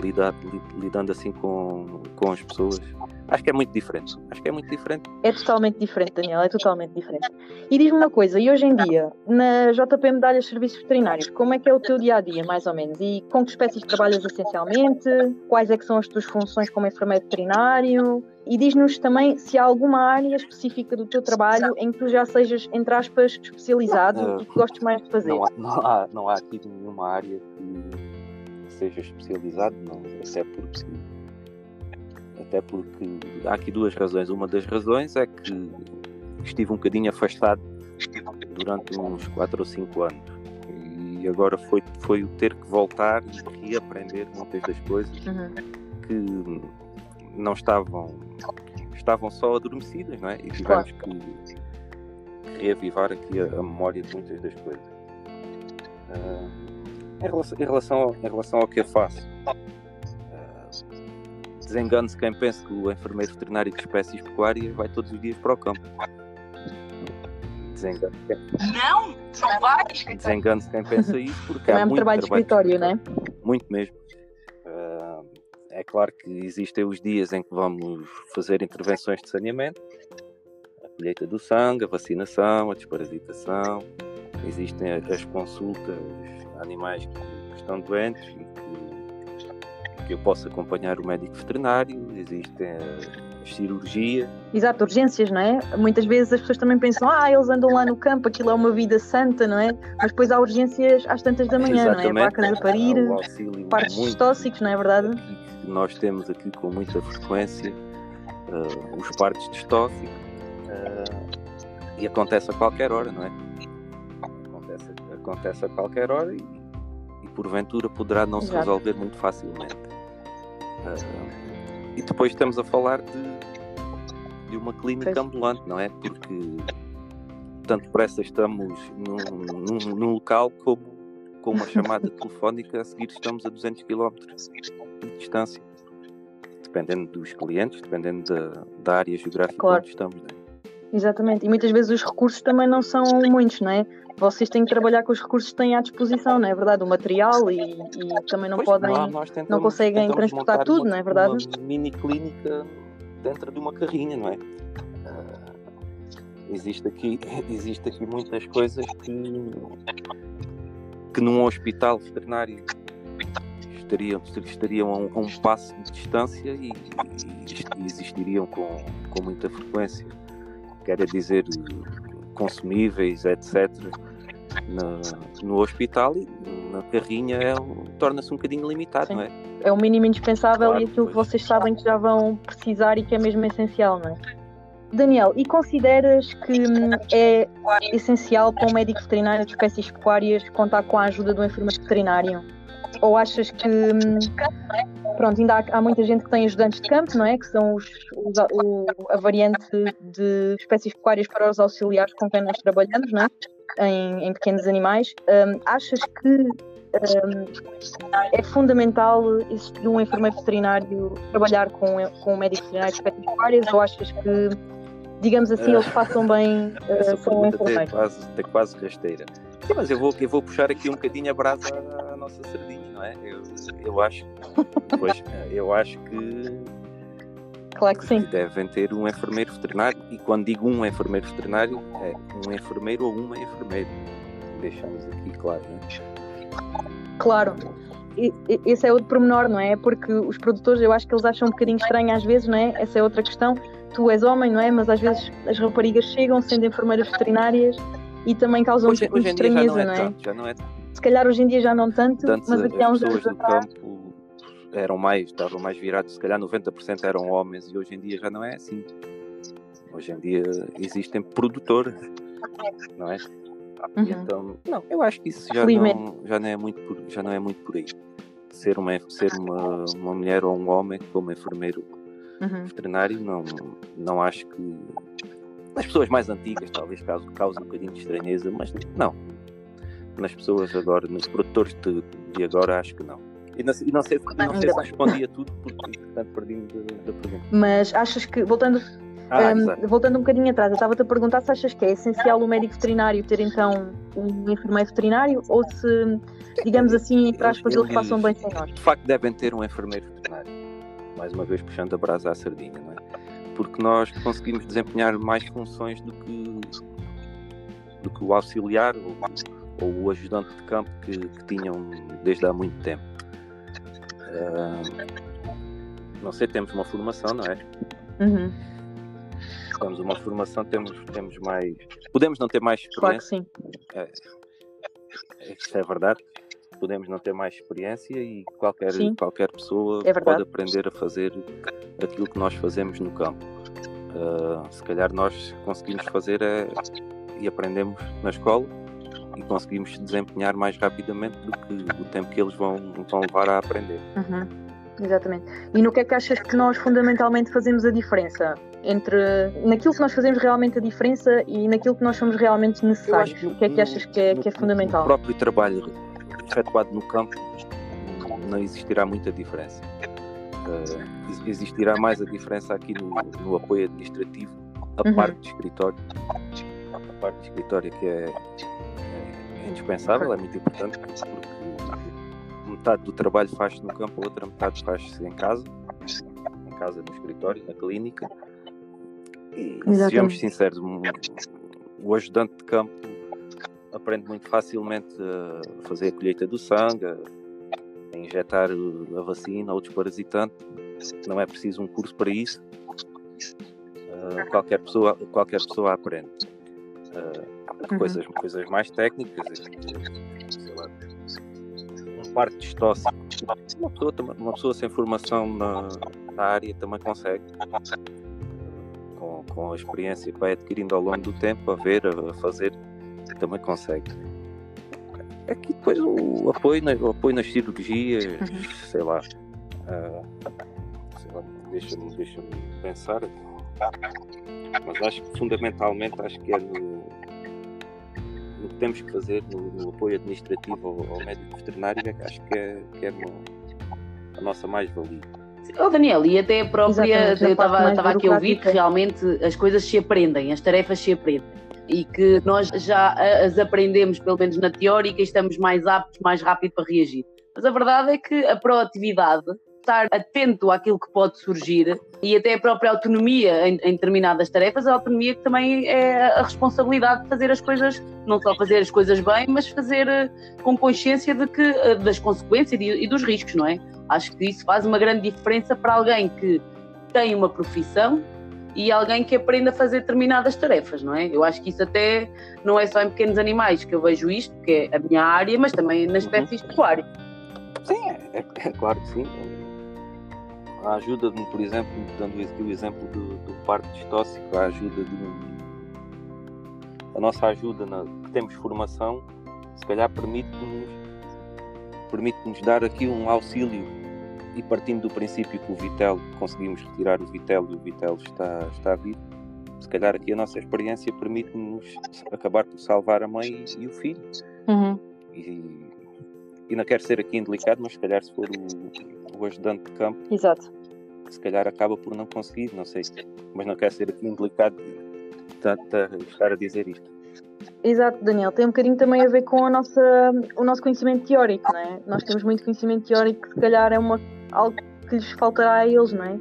lidar, lidando assim com, com as pessoas Acho que é muito diferente. Acho que é muito diferente. É totalmente diferente, Daniel, é totalmente diferente. E diz-me uma coisa, e hoje em dia, na JP Medalhas Serviços Veterinários, como é que é o teu dia a dia, mais ou menos? E com que espécies trabalhas essencialmente? Quais é que são as tuas funções como enfermeiro veterinário? E diz-nos também se há alguma área específica do teu trabalho em que tu já sejas, entre aspas, especializado uh, e que gostes mais de fazer. Não há, não há, não há aqui nenhuma área que seja especializado, não, até porque até porque há aqui duas razões. Uma das razões é que estive um bocadinho afastado durante uns 4 ou 5 anos. E agora foi, foi o ter que voltar e reaprender muitas das coisas uhum. que não estavam estavam só adormecidas, não é? E tivemos claro. que reavivar aqui a, a, memória de muitas das coisas. Uh, em, relação, em, relação ao, em relação ao que eu faço, Desengane-se quem pensa que o enfermeiro veterinário de espécies pecuárias vai todos os dias para o campo. Desengane. Não, são vários. Desengane-se quem pensa isso, porque há é muito trabalho de escritório, não é? Muito mesmo. Uh, é é claro que existem os dias em que vamos fazer intervenções de saneamento, a colheita do sangue, a vacinação, a desparasitação, existem as consultas a animais que estão doentes e que, eu posso acompanhar o médico veterinário, existem as cirurgias. Exato, urgências, não é? Muitas vezes as pessoas também pensam, ah, eles andam lá no campo, aquilo é uma vida santa, não é? Mas depois há urgências às tantas da manhã, Exatamente. não é? Vacas a parir, partes tóxicos, não é verdade? Nós temos aqui com muita frequência uh, os partes distóxicos uh, e acontece a qualquer hora, não é? Acontece, acontece a qualquer hora e, e porventura poderá não Exato. se resolver muito facilmente. Uh, e depois estamos a falar de, de uma clínica pois. ambulante, não é? Porque tanto pressa estamos num, num, num, local como com uma chamada telefónica, a seguir estamos a 200 km de distância. Dependendo dos clientes, dependendo da, da área geográfica claro. onde estamos. Não é? Exatamente, e muitas vezes os recursos também não são muitos, não é? Vocês têm que trabalhar com os recursos que têm à disposição, não é verdade? O material e, e também não pois, podem, não, tentamos, não conseguem transportar tudo, uma, não é verdade? Uma mini clínica dentro de uma carrinha, não é? Uh, existe aqui, existe aqui muitas coisas que, que num hospital veterinário estariam, estariam a um, a um passo de distância e, e existiriam com, com muita frequência quer dizer consumíveis, etc., no, no hospital e na carrinha é, torna-se um bocadinho limitado, Sim. não é? É o mínimo indispensável claro, e aquilo pois. que vocês sabem que já vão precisar e que é mesmo essencial, não é? Daniel, e consideras que hum, é essencial para um médico veterinário de espécies pecuárias contar com a ajuda do enfermeiro veterinário? Ou achas que hum, pronto, ainda há, há, muita gente que tem ajudantes de campo, não é? Que são os, os, o, a variante de espécies pecuárias para os auxiliares com quem nós trabalhamos, não é? Em, em pequenos animais. Um, achas que um, é fundamental existir um enfermeiro veterinário trabalhar com, com um médico veterinário de espécies pecuárias ou achas que, digamos assim, eles passam bem uh, com um enfermeiro? É quase, quase rasteira. Sim, mas eu vou, eu vou puxar aqui um bocadinho a brasa à nossa sardinha, é? Eu, eu acho, pois, eu acho que Claro que sim. Devem ter um enfermeiro veterinário, e quando digo um enfermeiro veterinário, é um enfermeiro ou uma enfermeira. Deixamos aqui claro, não é? Claro. E, esse é outro pormenor, não é? Porque os produtores, eu acho que eles acham um bocadinho estranho às vezes, não é? Essa é outra questão. Tu és homem, não é? Mas às vezes as raparigas chegam sendo enfermeiras veterinárias e também causam hoje, hoje estranheza, não, é não, é? Tanto, já não é Se calhar hoje em dia já não tanto, tanto mas aqui há uns anos atrás... campo eram mais, estavam mais virados, se calhar 90% eram homens e hoje em dia já não é assim. Hoje em dia existem produtores, não é? Uhum. Então, não, eu acho que isso já não, já não é muito por, já não é muito por aí. Ser uma ser uma, uma mulher ou um homem como enfermeiro uhum. veterinário, não não acho que nas pessoas mais antigas talvez cause, cause um bocadinho de estranheza, mas não. Nas pessoas agora, nos produtores de, de agora, acho que não. E não, e não sei, não sei se respondi a tudo, porque portanto perdi-me da pergunta. Mas achas que, voltando, ah, um, voltando um bocadinho atrás, eu estava-te a perguntar se achas que é essencial o médico veterinário ter então um enfermeiro veterinário ou se, digamos assim, para as pessoas eles passam bem sem nós? De facto, devem ter um enfermeiro veterinário. Mais uma vez puxando a brasa à sardinha, não é? porque nós conseguimos desempenhar mais funções do que, do que o auxiliar ou, ou o ajudante de campo que, que, tinham desde há muito tempo. Uh, não sei, temos uma formação, não é? Uhum. Temos uma formação, temos, temos mais. Podemos não ter mais experiência. Claro que sim. É, isso é verdade. Podemos não ter mais experiência e qualquer, qualquer pessoa é pode aprender a fazer aquilo que nós fazemos no campo. Uh, se calhar nós conseguimos fazer é, e aprendemos na escola e conseguimos desempenhar mais rapidamente do que o tempo que eles vão, vão levar a aprender. Uhum. Exatamente. E no que é que achas que nós fundamentalmente fazemos a diferença? Entre naquilo que nós fazemos realmente a diferença e naquilo que nós somos realmente necessários. o que é que achas que é, que é fundamental? O próprio trabalho efetuado no campo não existirá muita diferença. Uh, existirá mais a diferença aqui no, no apoio administrativo, a uhum. parte de escritório, a parte de escritório que é, é indispensável, é muito importante, porque metade do trabalho faz-se no campo, a outra metade faz-se em casa, em casa, no escritório, na clínica. E Exatamente. sejamos sinceros, o ajudante de campo aprende muito facilmente a fazer a colheita do sangue, a injetar a vacina ou desparasitante. Não é preciso um curso para isso. Uh, qualquer, pessoa, qualquer pessoa aprende. Uh, uhum. coisas, coisas mais técnicas, sei lá, um parte distóxico. Uma pessoa, uma pessoa sem formação na, na área também consegue com, com a experiência que vai adquirindo ao longo do tempo, a ver, a fazer, também consegue. Aqui depois o apoio, o apoio nas cirurgias, uhum. sei lá, uh, deixa-me deixa pensar, mas acho que fundamentalmente acho que é no, no que temos que fazer no, no apoio administrativo ao, ao, médico veterinário, é acho que é, que é a nossa mais-valia. Oh, Daniel, e até a própria, eu estava aqui a ouvir que realmente as coisas se aprendem, as tarefas se aprendem e que nós já as aprendemos, pelo menos na teórica, e estamos mais aptos, mais rápido para reagir. Mas a verdade é que a proatividade, estar atento àquilo que pode surgir e até a própria autonomia em, em, determinadas tarefas, a autonomia que também é a responsabilidade de fazer as coisas, não só fazer as coisas bem, mas fazer eh, com consciência de que, eh, das consequências e, dos riscos, não é? Acho que isso faz uma grande diferença para alguém que tem uma profissão e alguém que aprenda a fazer determinadas tarefas, não é? Eu acho que isso até não é só em pequenos animais que eu vejo isto, que é a minha área, mas também nas uhum. espécies pecuárias. Sim, é, é, é, claro que sim. A ajuda, de, por exemplo, dando aqui o exemplo do, do parque distóxico, a ajuda de a nossa ajuda na que temos formação, se calhar permite-nos permite-nos dar aqui um auxílio e partindo do princípio que o Vitel, conseguimos retirar o Vitel e o Vitel está, está vivo, se calhar aqui a nossa experiência permite-nos acabar por salvar a mãe e, e o filho. Uhum. E, e não quero ser aqui indelicado, mas se calhar se for o, o ajudante de campo, Exato. Se calhar acaba por não conseguir, não sei, mas não quero ser aqui indelicado tanto a estar a dizer isto. Exato, Daniel. Tem um bocadinho também a ver com a nossa, o nosso conhecimento teórico, não é? Nós temos muito conhecimento teórico que se calhar é uma, algo que lhes faltará a eles, não é?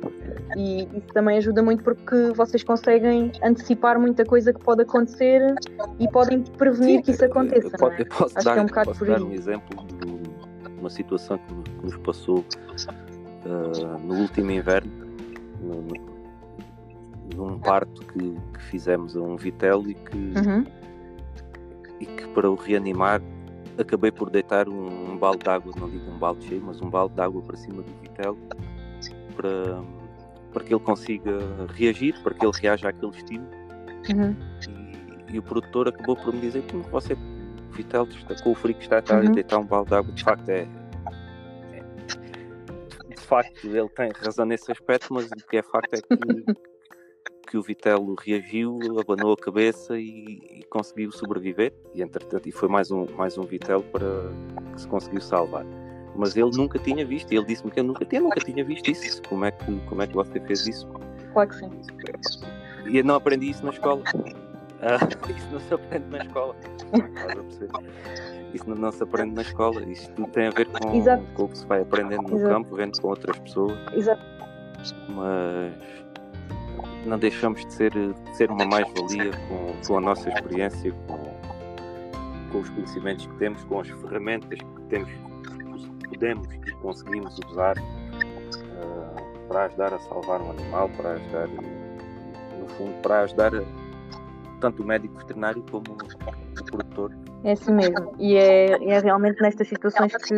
E isso também ajuda muito porque vocês conseguem antecipar muita coisa que pode acontecer e podem prevenir Sim, que isso aconteça. Eu, é? eu posso Acho dar, que é um bocado posso dar um exemplo de uma situação que nos passou uh, no último inverno, no, num parto que, que, fizemos a um vitel e que. Uhum e que para o reanimar acabei por deitar um, um balde de água, não digo um balde cheio, mas um balde de água para cima do Vitel para, para que ele consiga reagir, para que ele reaja àquele estímulo. Uhum. E, e, o produtor acabou por me dizer que você, Vitel, com o frio que está a estar uhum. deitar um balde de água, de facto é, facto, ele tem razão nesse aspecto, mas o que é facto é que que o Vitelo reagiu, abanou a cabeça e, e, conseguiu sobreviver. E entretanto, e foi mais um, mais um Vitelo para que se conseguiu salvar. Mas ele nunca tinha visto, ele disse-me que eu nunca tinha, nunca tinha visto isso. Como é, que, como é que você fez isso? Claro que sim. E eu não aprendi isso na escola. Ah, isso não se aprende na escola. Isso não, não, se aprende na escola. Tudo tem a ver com, com o que se vai aprendendo no Exato. campo, vendo com outras pessoas. Exato. Mas não deixamos de ser, de ser uma mais-valia com, com a nossa experiência, com, com os conhecimentos que temos, com as ferramentas que temos, podemos e conseguimos usar uh, para ajudar a salvar um animal, para ajudar, no fundo, para ajudar tanto o médico veterinário como o produtor. É assim mesmo, e é, é realmente nestas situações que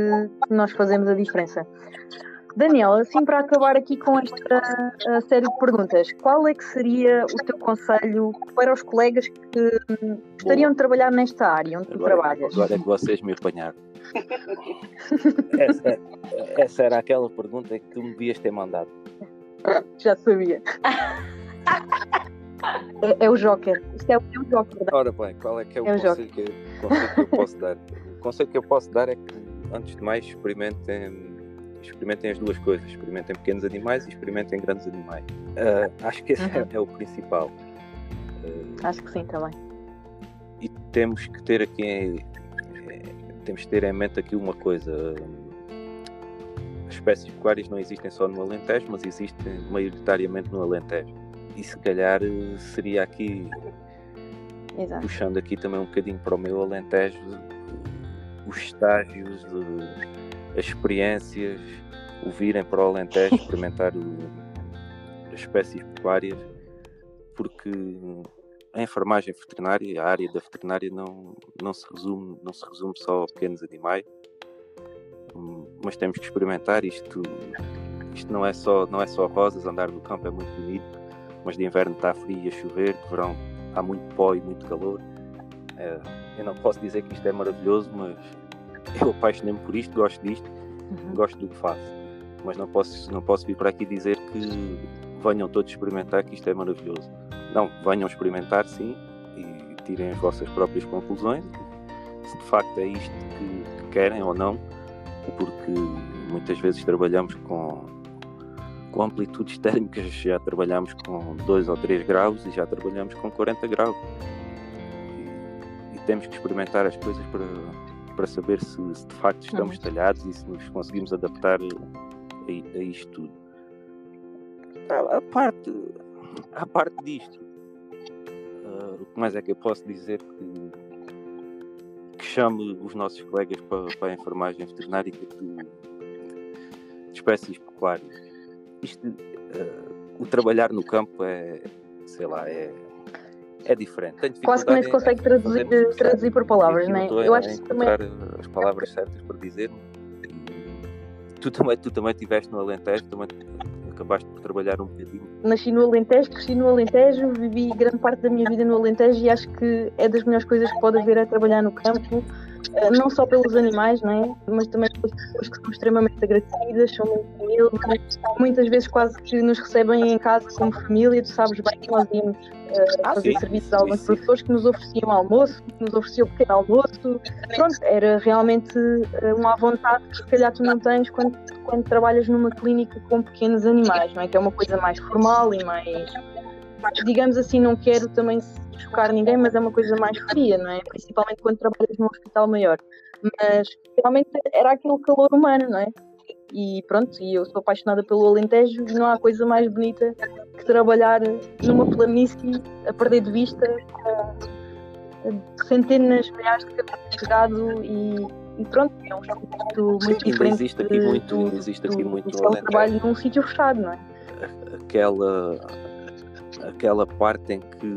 nós fazemos a diferença. Daniel, assim para acabar aqui com esta série de perguntas, qual é que seria o teu conselho para os colegas que gostariam de trabalhar nesta área onde tu agora, trabalhas? Agora é que vocês me apanharam. essa, essa, era aquela pergunta que tu me devias ter mandado. Já sabia. é, é, o Joker. Isto é o meu Joker. Ora bem, qual é que é o, é o conselho, que, conselho que eu posso dar? O conselho que eu posso dar é que, antes de mais, experimentem experimentem as duas coisas, experimentem pequenos animais e experimentem grandes animais. Uh, acho que esse uhum. é, é, o principal. Uh, acho que sim também. E temos que ter aqui é, temos que ter em mente aqui uma coisa. espécies pecuárias não existem só no Alentejo, mas existem maioritariamente no Alentejo. E se calhar seria aqui, Exato. puxando aqui também um bocadinho para o meu Alentejo, os estágios, as experiências, o virem para o Alentejo, experimentar o, as espécies pecuárias, porque a enfermagem veterinária, a área da veterinária não, não, se, resume, não se resume só a pequenos animais, mas temos que experimentar isto. Isto não é só, não é só rosas, andar no campo é muito bonito, mas de inverno está frio e a chover, de verão há muito pó e muito calor. É, eu não posso dizer que isto é maravilhoso, mas eu apaixonei-me por isto, gosto disto, uhum. gosto do que faço. Mas não posso, não posso vir para aqui dizer que venham todos experimentar que isto é maravilhoso. Não, venham experimentar sim e tirem as vossas próprias conclusões. Se de facto é isto que, que querem ou não, porque muitas vezes trabalhamos com, com amplitudes térmicas, já trabalhamos com 2 ou 3 graus e já trabalhamos com 40 graus. E, e temos que experimentar as coisas para, para saber se, se de facto estamos uhum. talhados e se nos conseguimos adaptar a, a isto tudo. A, a parte, a parte disto, uh, o que mais é que eu posso dizer que que chame os nossos colegas para, para a enfermagem veterinária de, de espécies pecuárias. Isto, uh, o trabalhar no campo é, sei lá, é, é diferente. Quase que nem se consegue traduzir, traduzir por palavras, não é? Eu acho que também. as palavras certas para dizer. Tu também, tu também estiveste no Alentejo, também acabaste por trabalhar um bocadinho? Nasci no Alentejo, cresci no Alentejo, vivi grande parte da minha vida no Alentejo e acho que é das melhores coisas que pode haver é trabalhar no campo, eh, não só pelos animais, não é? mas também pessoas que são extremamente agradecidas, são muito humildes, muitas vezes quase que nos recebem em casa como família, tu sabes bem que nós íamos uh, ah, fazer sim, serviços a alguns professores que nos ofereciam almoço, que nos ofereciam pequeno almoço, pronto, era realmente uh, uma vontade que se calhar tu não tens quando, quando trabalhas numa clínica com pequenos animais, não é? Que é uma coisa mais formal e mais, digamos assim, não quero também chocar ninguém, mas é uma coisa mais fria, não é? Principalmente quando trabalhas num hospital maior. Mas realmente era aquele calor humano, não é? E pronto, e eu sou apaixonada pelo Alentejo e não há coisa mais bonita que trabalhar numa planície a perder de vista centenas, milhares de cabeças de gado e, e, pronto, é um muito, muito diferente. Existe aqui muito, do, existe aqui do, muito do trabalho num sítio fechado, não é? Aquela, aquela parte em que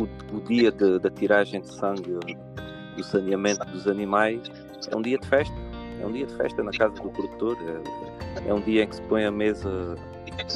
o, o dia de, da tiragem de sangue, do saneamento dos animais, é um dia de festa. É um dia de festa na casa do produtor. É, é um dia em que se põe a mesa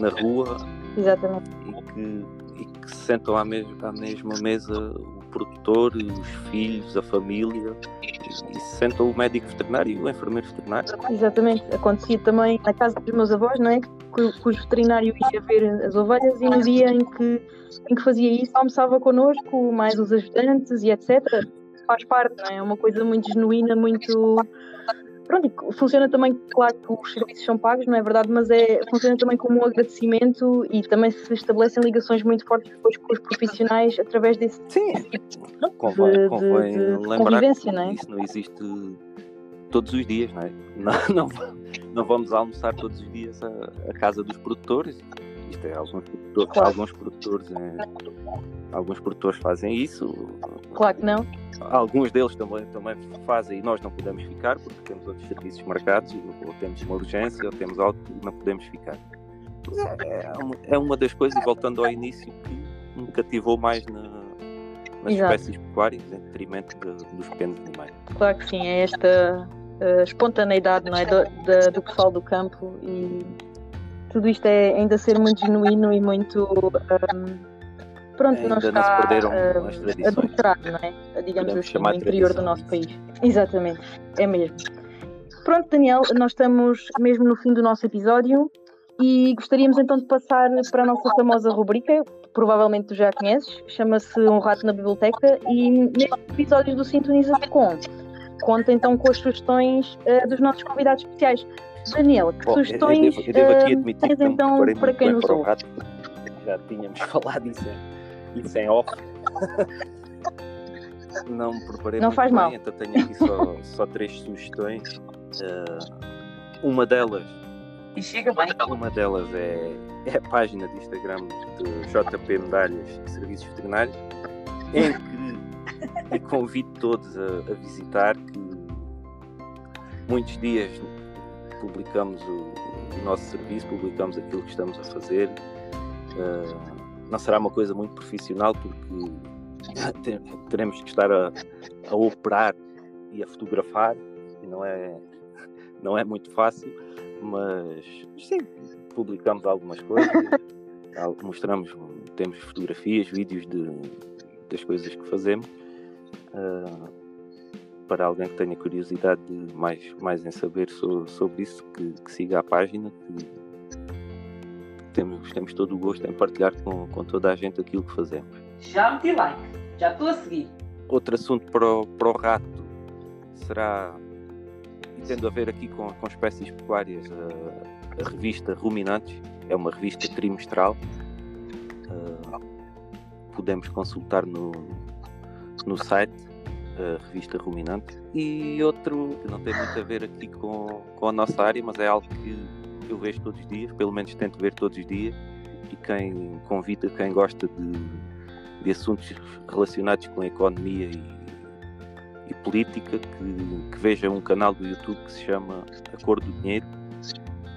na rua. Exatamente. E que, e que se sentam à, mes à mesma mesa o produtor, os filhos, a família e, se sentam o médico veterinário e o enfermeiro veterinário. Exatamente. Acontecia também na casa dos meus avós, não é? Que, que ia ver as ovelhas e no dia em que, em que fazia isso almoçava connosco, mais os ajudantes e etc faz parte, não é? É uma coisa muito genuína, muito pronto, funciona também, claro que os serviços são pagos, não é verdade, mas é, funciona também como um agradecimento e também se estabelecem ligações muito fortes depois com os profissionais através desse Sim, convém, de, convém de, de lembrar que não é? isso não existe todos os dias, não é? Não, não, não vamos almoçar todos os dias à, à casa dos produtores. É, alguns produtores, claro. alguns produtores, é, alguns produtores fazem isso. Claro que não Alguns deles também, também fazem e nós não podemos ficar porque temos outros serviços marcados, ou temos uma urgência, ou temos algo que não podemos ficar. É, é, uma das coisas, voltando ao início, que me cativou mais na, nas Exato. espécies pecuárias, em detrimento de, dos pequenos animais. Claro que sim, é esta uh, espontaneidade não é, do, do, do pessoal do campo e tudo isto é ainda ser muito genuíno e muito. Um, pronto, Ainda não está não se perderam uh, as tradições. adulterado, não é? Digamos Podemos assim, no interior do nosso país. Exatamente, é mesmo. Pronto, Daniel, nós estamos mesmo no fim do nosso episódio e gostaríamos então de passar para a nossa famosa rubrica, provavelmente tu já conheces, chama-se Um Rato na Biblioteca e neste episódio do Sintoniza com conta então com as sugestões uh, dos nossos convidados especiais. Daniel, que Bom, sugestões eu devo, eu devo uh, tens então para quem nos ouve? Já tínhamos falado isso isso em off. não me preparei não faz bem, mal. então tenho aqui só, só três sugestões. Uh, uma delas E chega bem. Uma delas é, é a página de Instagram de JP Medalhas e Serviços Veterinários, em que convido todos a, a visitar, que muitos dias publicamos o, o, nosso serviço, publicamos aquilo que estamos a fazer. Uh, não será uma coisa muito profissional, porque teremos que estar a, a operar e a fotografar, e não é, não é muito fácil, mas sim, publicamos algumas coisas, mostramos, temos fotografias, vídeos de, das coisas que fazemos. Uh, para alguém que tenha curiosidade de mais, mais em saber so, sobre isso, que, que, siga a página, que temos, temos todo o gosto em partilhar com, com toda a gente aquilo que fazemos. Já meti like, já estou a seguir. Outro assunto para o, para o rato será, tendo a ver aqui com, com espécies pecuárias, a, a revista Ruminantes, é uma revista trimestral. Uh, podemos consultar no, no site a revista Ruminante. E outro que não tem muito a ver aqui com, com a nossa área, mas é algo que eu vejo todos os dias, pelo menos tento ver todos os dias. E quem convida, quem gosta de, de assuntos relacionados com a economia e, e política, que, que, veja um canal do YouTube que se chama A Cor do Dinheiro.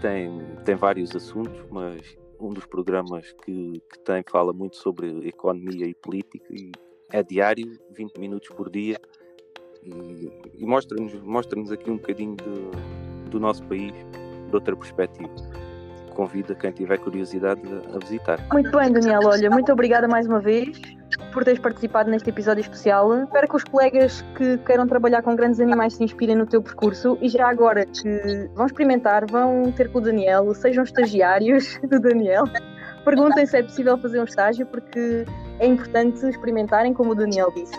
Tem, tem vários assuntos, mas um dos programas que, que tem fala muito sobre economia e política e é diário, 20 minutos por dia, e, e mostra-nos mostra aqui um bocadinho de, do nosso país, de outra perspectiva. Convido quem tiver curiosidade a visitar. Muito bem, Daniel. Olha, muito obrigada mais uma vez por teres participado neste episódio especial. Espero que os colegas que queiram trabalhar com grandes animais se inspirem no teu percurso e já agora que vão experimentar, vão ter com o Daniel, sejam estagiários do Daniel perguntem se é possível fazer um estágio, porque é importante experimentarem, como o Daniel disse,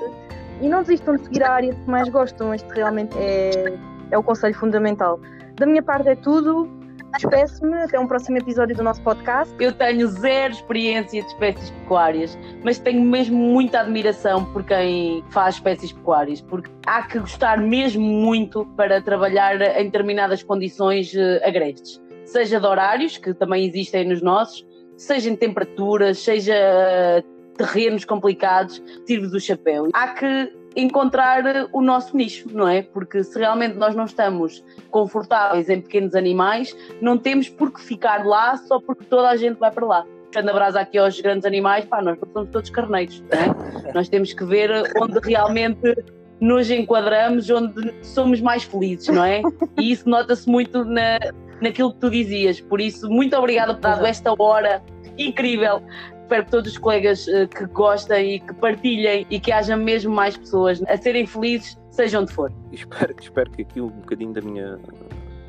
e não desistam de seguir a área que mais gostam. Este realmente é, é o conselho fundamental. Da minha parte é tudo. Despeço-me até um próximo episódio do nosso podcast. Eu tenho zero experiência de espécies pecuárias, mas tenho mesmo muita admiração por quem faz espécies pecuárias, porque há que gostar mesmo muito para trabalhar em determinadas condições eh, agrestes. Seja de horários, que também existem nos nossos, seja em temperaturas, seja terrenos complicados, tire do chapéu. Há que encontrar o nosso nicho, não é? Porque se realmente nós não estamos confortáveis em pequenos animais, não temos por que ficar lá só porque toda a gente vai para lá. Quando abraça aqui aos grandes animais, pá, nós não somos todos carneiros, não é? nós temos que ver onde realmente nos enquadramos, onde somos mais felizes, não é? E isso nota-se muito na, naquilo que tu dizias. Por isso, muito obrigada por dar esta hora incrível. Espero que todos os colegas uh, que gostem e que partilhem e que haja mesmo mais pessoas a serem felizes, seja onde for. Espero, espero que aqui um bocadinho da minha,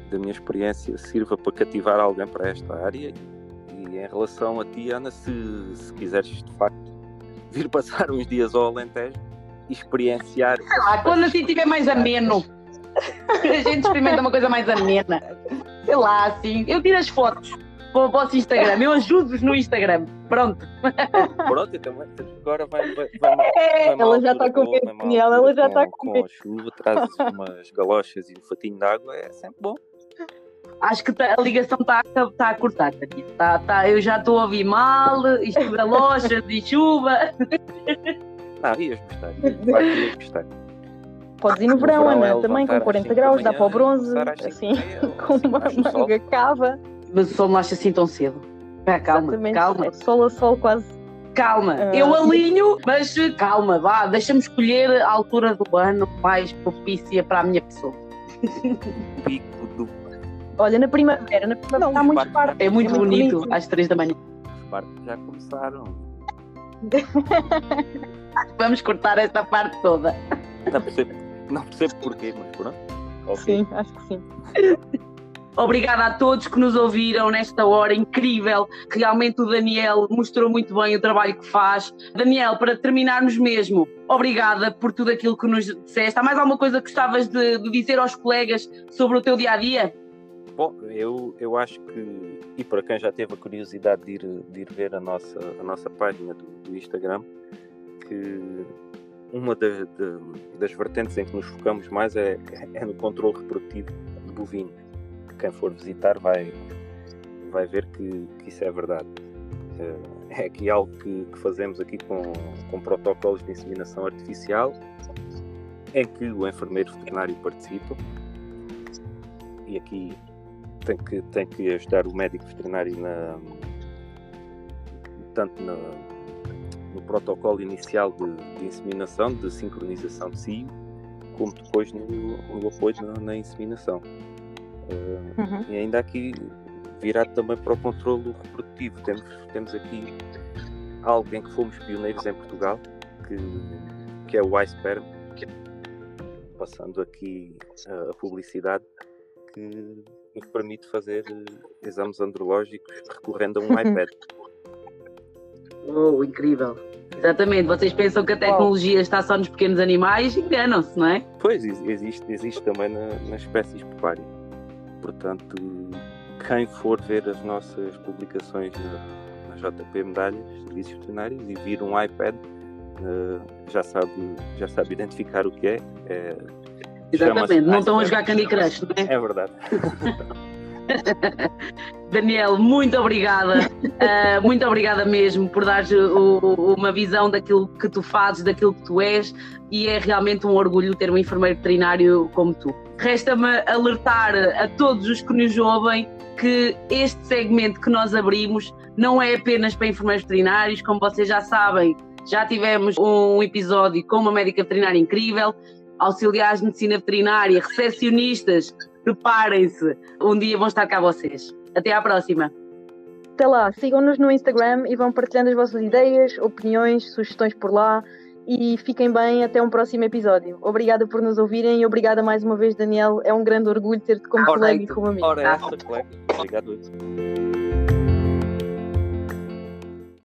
da minha experiência sirva para cativar alguém para esta área. E em relação a ti, Ana, se, se quiseres de facto vir passar uns dias ao Alentejo e experienciar. Sei lá, quando assim estiver mais ameno. a gente experimenta uma coisa mais amena. Sei lá, assim. Eu tiro as fotos para o vosso Instagram. Eu ajudo-vos no Instagram. Pronto. Pronto, então agora vai. vai, vai, vai é, ela já está com medo, Daniela, ela já está com medo. Com a chuva, traz umas galochas e um fatinho de água, é sempre bom. Acho que tá, a ligação está tá a cortar. Tá, tá, eu já estou a ouvir mal, isto de galochas e chuva. Não, ias gostar. Vai, ias gostar. Podes ir no verão, Ana, é também com 40 graus, dá para o bronze, assim, com uma manga cava. Mas o sol não acha assim tão cedo. Ah, calma, Exatamente. calma. Sol a sol quase. Calma, ah. eu alinho, mas calma, vá, deixa-me escolher a altura do ano mais propícia para a minha pessoa. Pico do. Olha, na primavera, na primavera não, está muito parque. É muito, é muito bonito, bonito, às três da manhã. Os parques já começaram. Vamos cortar esta parte toda. Não percebo, não percebo porquê, mas pronto. Okay. Sim, acho que sim. Obrigada a todos que nos ouviram nesta hora incrível. Realmente o Daniel mostrou muito bem o trabalho que faz. Daniel, para terminarmos mesmo, obrigada por tudo aquilo que nos disseste. Há mais alguma coisa que gostavas de, de dizer aos colegas sobre o teu dia a dia? Bom, eu, eu acho que, e para quem já teve a curiosidade de ir, de ir ver a nossa, a nossa página do, do Instagram, que uma de, de, das vertentes em que nos focamos mais é, é no controle reprodutivo bovino quem for visitar vai, vai ver que, que isso é verdade. Uh, é aqui algo que, que, fazemos aqui com, com protocolos de inseminação artificial, em que o enfermeiro veterinário participa e aqui tem que, tem que ajudar o médico veterinário na, tanto na, no protocolo inicial de, de, inseminação, de sincronização de cio, como depois no, no apoio na, na inseminação. Uh, uhum. E ainda aqui virado também para o controle reprodutivo. Temos, temos aqui algo em que fomos pioneiros em Portugal, que, que é o iSperm, passando aqui a publicidade, que nos permite fazer exames andrológicos recorrendo a um iPad. Oh, incrível! Exatamente, vocês pensam que a tecnologia está só nos pequenos animais, enganam-se, não é? Pois, existe, existe também na, nas espécies pecuárias. Portanto, quem for ver as nossas publicações na, na JP Medalhas, Serviços Veterinários, e vir um iPad, uh, já, sabe, já sabe identificar o que é. é Exatamente, não estão a jogar Candy Crush, não é? É verdade. Daniel, muito obrigada, uh, muito obrigada mesmo por dar uma visão daquilo que tu fazes, daquilo que tu és, e é realmente um orgulho ter um enfermeiro veterinário como tu. Resta-me alertar a todos os que nos ouvem que este segmento que nós abrimos não é apenas para enfermeiros veterinários, como vocês já sabem, já tivemos um episódio com uma médica veterinária incrível, auxiliares de medicina veterinária, recepcionistas, preparem-se, um dia vão estar cá vocês. Até à próxima. Até lá, sigam-nos no Instagram e vão partilhando as vossas ideias, opiniões, sugestões por lá e fiquem bem até um próximo episódio. Obrigada por nos ouvirem e obrigada mais uma vez, Daniel. É um grande orgulho ter-te como colega e como amigo. Ora, essa, colega. Obrigado.